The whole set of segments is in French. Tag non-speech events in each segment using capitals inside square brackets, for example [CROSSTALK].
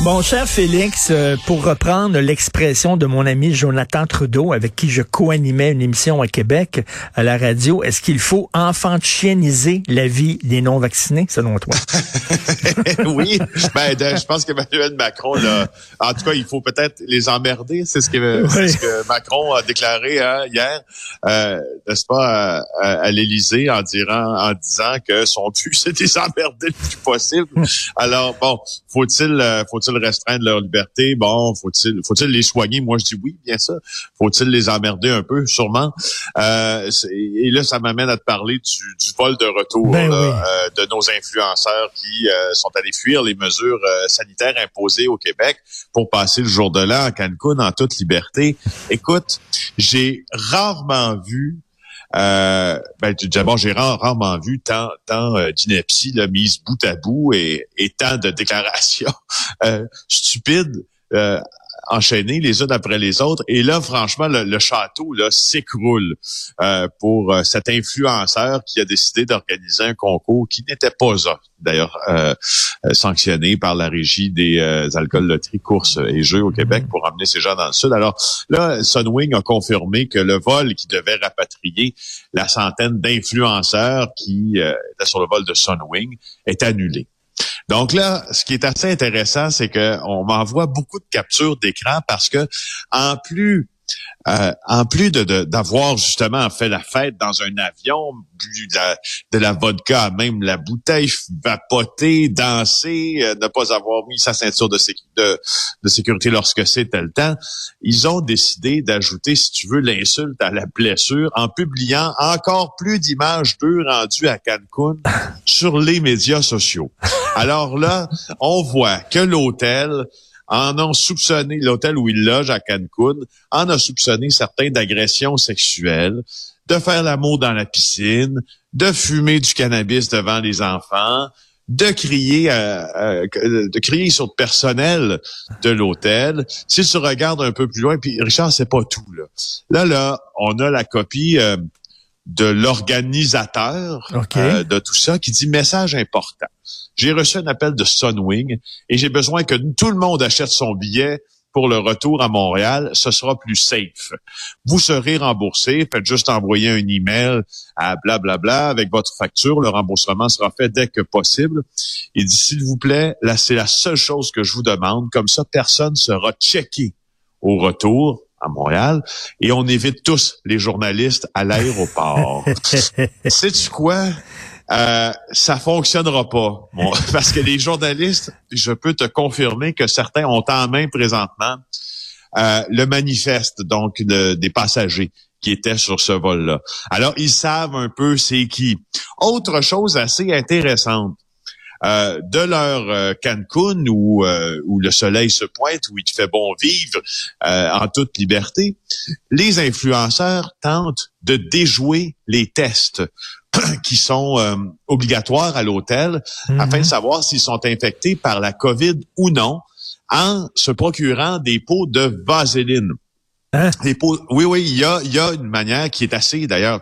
Mon cher Félix, euh, pour reprendre l'expression de mon ami Jonathan Trudeau, avec qui je co-animais une émission à Québec à la radio, est-ce qu'il faut enfantieniser la vie des non-vaccinés, selon toi? [LAUGHS] oui, ben, je pense qu'Emmanuel Macron, là, en tout cas, il faut peut-être les emmerder. C'est ce que, ce que Macron a déclaré hein, hier, euh, n'est-ce pas, à, à, l'Élysée, en, en disant que son but, [LAUGHS] c'est de les emmerder le plus possible. Alors, bon, faut-il, euh, faut-il restreindre leur liberté? Bon, faut-il faut-il les soigner? Moi, je dis oui, bien sûr. Faut-il les emmerder un peu? Sûrement. Euh, et là, ça m'amène à te parler du, vol de retour ben euh, de nos influenceurs qui euh, sont allés fuir les mesures sanitaires imposées au Québec pour passer le jour de l'an à Cancun en toute liberté. Écoute, j'ai rarement vu euh, ben, d'abord, j'ai rarement vu tant, tant euh, d'inepties mise bout à bout et, et tant de déclarations [LAUGHS] euh, stupides. Euh, enchaînées les unes après les autres. Et là, franchement, le, château là s'écroule euh, pour euh, cet influenceur qui a décidé d'organiser un concours qui n'était pas d'ailleurs euh, sanctionné par la régie des alcools, loteries, courses et jeux au Québec pour emmener ces gens dans le sud. Alors là, Sunwing a confirmé que le vol qui devait rapatrier la centaine d'influenceurs qui étaient sur le vol de Sunwing est annulé. Donc là, ce qui est assez intéressant, c'est qu'on m'envoie beaucoup de captures d'écran parce que en plus euh, en plus de d'avoir justement fait la fête dans un avion, bu de la, de la vodka, même la bouteille vapotée, danser, euh, ne pas avoir mis sa ceinture de, de, de sécurité lorsque c'était le temps, ils ont décidé d'ajouter, si tu veux, l'insulte à la blessure en publiant encore plus d'images d'eux rendues à Cancun [LAUGHS] sur les médias sociaux. Alors là, on voit que l'hôtel en ont soupçonné, l'hôtel où il loge à Cancun, en a soupçonné certains d'agressions sexuelles, de faire l'amour dans la piscine, de fumer du cannabis devant les enfants, de crier euh, euh, de crier sur le personnel de l'hôtel. Si tu regardes un peu plus loin, puis Richard, c'est pas tout là. Là, là, on a la copie euh, de l'organisateur de tout ça qui dit message important. J'ai reçu un appel de Sunwing et j'ai besoin que tout le monde achète son billet pour le retour à Montréal, ce sera plus safe. Vous serez remboursé, faites juste envoyer un email à blablabla bla, bla, avec votre facture, le remboursement sera fait dès que possible. Il dit s'il vous plaît, là c'est la seule chose que je vous demande, comme ça personne sera checké au retour à Montréal et on évite tous les journalistes à l'aéroport. [LAUGHS] Sais-tu quoi? Euh, ça fonctionnera pas. [LAUGHS] parce que les journalistes, je peux te confirmer que certains ont en main présentement euh, le manifeste donc des passagers qui étaient sur ce vol-là. Alors, ils savent un peu c'est qui. Autre chose assez intéressante. Euh, de leur euh, Cancun où, où le soleil se pointe, où il fait bon vivre en toute liberté, les influenceurs tentent de déjouer les tests [CLEARS THROAT] qui sont euh, obligatoires à l'hôtel afin de mhm. savoir s'ils sont infectés par la COVID ou non en se procurant des pots de vaseline. Hein? Des pots, oui, oui, il y a, y a une manière qui est assez, d'ailleurs,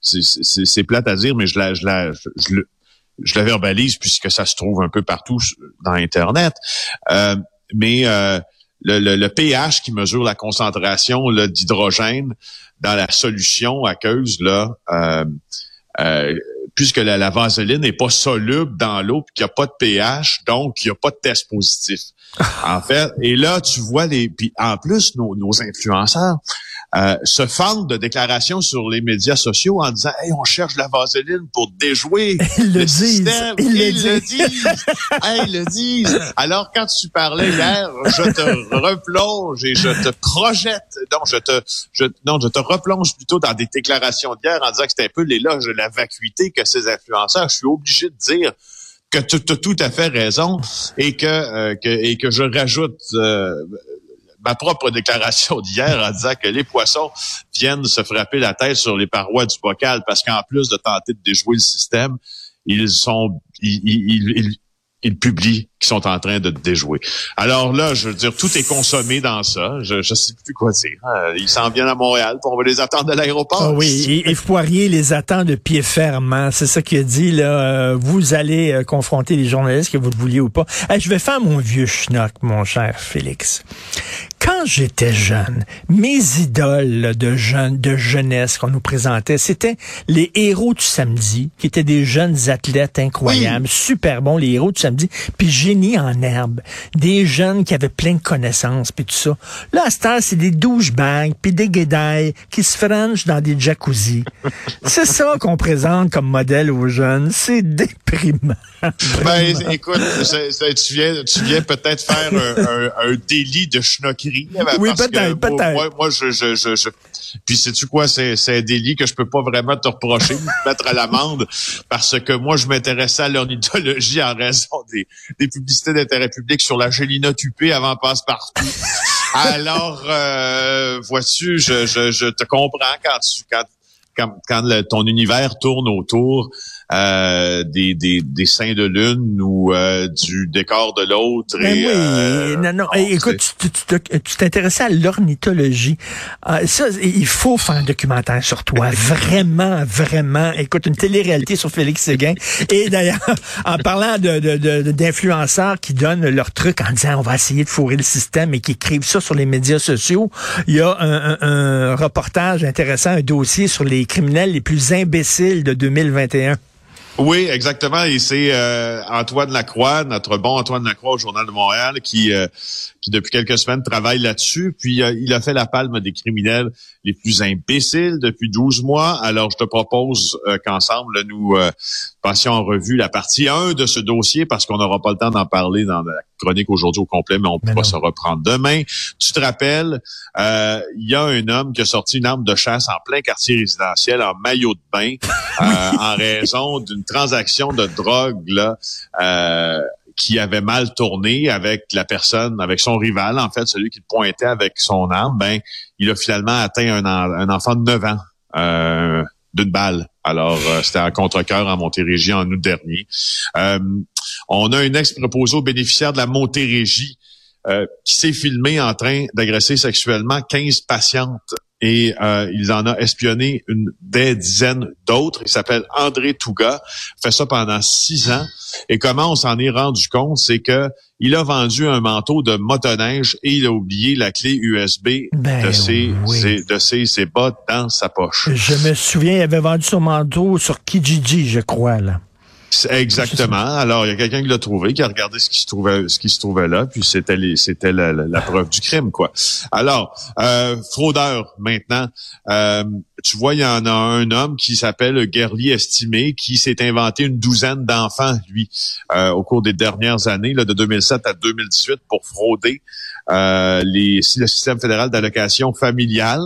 c'est plate à dire, mais je la, je la, je, je, la verbalise puisque ça se trouve un peu partout dans Internet. Euh, mais euh, le, le, le, pH qui mesure la concentration d'hydrogène dans la solution aqueuse, là, euh, euh, puisque la, vaseline n'est pas soluble dans l'eau, puis qu'il n'y a pas de pH, donc il n'y a pas de test positif. [LAUGHS] en fait, et là, tu vois les... Puis en plus, nos, nos influenceurs euh, se fendent de déclarations sur les médias sociaux en disant Hey, on cherche la vaseline pour déjouer [LAUGHS] le système. Ils, le disent. ils le disent. Alors, quand tu parlais hier, je te replonge et je te projette. Donc, je te, je, non, je te replonge plutôt dans des déclarations d'hier en disant que c'était un peu l'éloge de la vacuité que ces influenceurs. Je suis obligé de dire que tu as tout à fait raison et que, euh, que et que je rajoute euh, ma propre déclaration d'hier en disant que les poissons viennent se frapper la tête sur les parois du bocal parce qu'en plus de tenter de déjouer le système, ils sont ils, ils, ils, publient qui sont en train de déjouer. Alors là, je veux dire, tout est consommé dans ça. Je ne sais plus quoi dire. Hein. Ils s'en viennent à Montréal, pour on va les attendre à l'aéroport. Ah oui, et, Foirier les attend de pied ferme. Hein. C'est ça qu'il a dit. Là, euh, vous allez euh, confronter les journalistes, que vous le vouliez ou pas. je vais faire mon vieux schnock, mon cher Félix quand j'étais jeune, mes idoles de jeunes, de jeunesse qu'on nous présentait, c'était les héros du samedi, qui étaient des jeunes athlètes incroyables, super bons, les héros du samedi, puis génie en herbe, des jeunes qui avaient plein de connaissances, puis tout ça. Là, à ce c'est des douchebags, puis des guédailles qui se frenchent dans des jacuzzi. [LAUGHS] c'est ça qu'on présente comme modèle aux jeunes. C'est déprimant. Ben, écoute, tu viens, tu viens peut-être faire un, un, délit de schnoquerie. Oui, peut-être, peut-être. Moi, moi, je, je, je, je... Puis sais-tu quoi, c'est, c'est un délit que je peux pas vraiment te reprocher, me mettre à l'amende, parce que moi, je m'intéressais à l'ornithologie en raison des, des publicités d'intérêt public sur la Gélina Tupé avant passe-partout. [LAUGHS] Alors, euh, vois-tu, je, je, je te comprends quand tu quand quand, quand ton univers tourne autour euh, des, des, des seins de lune ou euh, du décor de l'autre. Ben oui, euh, non, non. écoute, tu t'intéressais à l'ornithologie. ça, il faut faire un documentaire sur toi. [LAUGHS] vraiment, vraiment. Écoute, une télé-réalité sur Félix Séguin. Et d'ailleurs, en parlant de, d'influenceurs qui donnent leur truc en disant on va essayer de fourrer le système et qui écrivent ça sur les médias sociaux, il y a un, un reportage intéressant, un dossier sur les criminels les plus imbéciles de 2021. Oui, exactement. Et c'est euh, Antoine Lacroix, notre bon Antoine Lacroix au Journal de Montréal, qui, euh, qui depuis quelques semaines travaille là-dessus. Puis euh, il a fait la palme des criminels les plus imbéciles depuis 12 mois. Alors je te propose qu'ensemble, nous passions en revue la partie 1 de ce dossier parce qu'on n'aura pas le temps d'en parler dans la chronique aujourd'hui au complet, mais on pourra se reprendre demain. Tu te rappelles, il y a un homme qui a sorti une arme de chasse en plein quartier résidentiel en maillot de bain [LAUGHS] en raison d'une transaction de drogue là, euh, qui avait mal tourné avec la personne, avec son rival, en fait, celui qui le pointait avec son arme, ben, il a finalement atteint un, enfant de 9 ans euh, d'une balle. Alors, euh, c'était un contre-cœur en Montérégie en août dernier. on a un ex-proposé bénéficiaire de la Montérégie qui s'est filmé en train d'agresser sexuellement 15 patientes et euh, il en a espionné une des dizaines d'autres. Il s'appelle André Touga, fait ça pendant six ans. Et comment on s'en est rendu compte, c'est que il a vendu un manteau de motoneige et il a oublié la clé USB ben de, ses, de ses, ses bottes dans sa poche. Je me souviens, il avait vendu son manteau sur Kijiji, je crois, là. Exactement. Alors, il y a quelqu'un qui l'a trouvé, qui a regardé ce qui se trouvait, ce qui se trouvait là, puis c'était c'était la, la, preuve du crime, quoi. Alors, euh, fraudeur maintenant. Euh, tu vois, il y en a un homme qui s'appelle Guerlier Estimé, qui s'est inventé une douzaine d'enfants, lui, euh, au cours des dernières années, là, de 2007 à 2018, pour frauder euh, les, le système fédéral d'allocation familiale.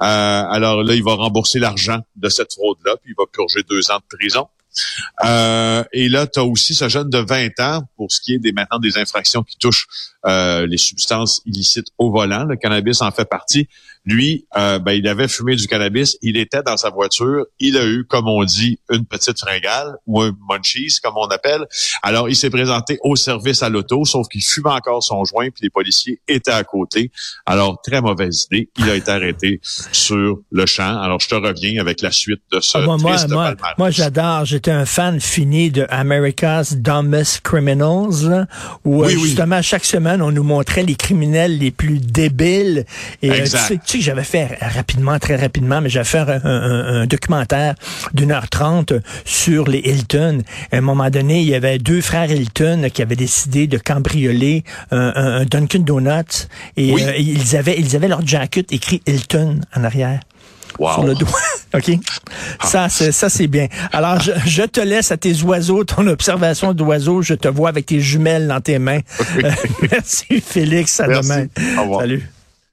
Euh, alors là, il va rembourser l'argent de cette fraude-là, puis il va purger deux ans de prison. Euh, et là, tu as aussi ce jeune de 20 ans, pour ce qui est des maintenant des infractions qui touchent euh, les substances illicites au volant. Le cannabis en fait partie. Lui, euh, ben, il avait fumé du cannabis, il était dans sa voiture, il a eu, comme on dit, une petite fringale ou un munchies, comme on appelle. Alors, il s'est présenté au service à l'auto, sauf qu'il fumait encore son joint, puis les policiers étaient à côté. Alors, très mauvaise idée. Il a été arrêté sur le champ. Alors, je te reviens avec la suite de ce ah, moi, moi, moi, j'adore. J'étais un fan fini de America's Dumbest Criminals, où euh, justement, chaque semaine, on nous montrait les criminels les plus débiles. Et, euh, tu sais que j'avais fait rapidement, très rapidement, mais j'avais fait un, documentaire d'une heure trente sur les Hilton. À un moment donné, il y avait deux frères Hilton qui avaient décidé de cambrioler un, Dunkin' Donuts et euh, ils avaient ils avaient leur jacket écrit Hilton en arrière. Sur le doigt. [LAUGHS] OK? Ah. Ça, c'est, ça, c'est bien. Alors, je, te laisse à tes oiseaux, ton observation d'oiseaux. Je te vois avec tes jumelles dans tes mains. Euh, [LAUGHS] [LAUGHS] merci, Félix. À demain. Salut.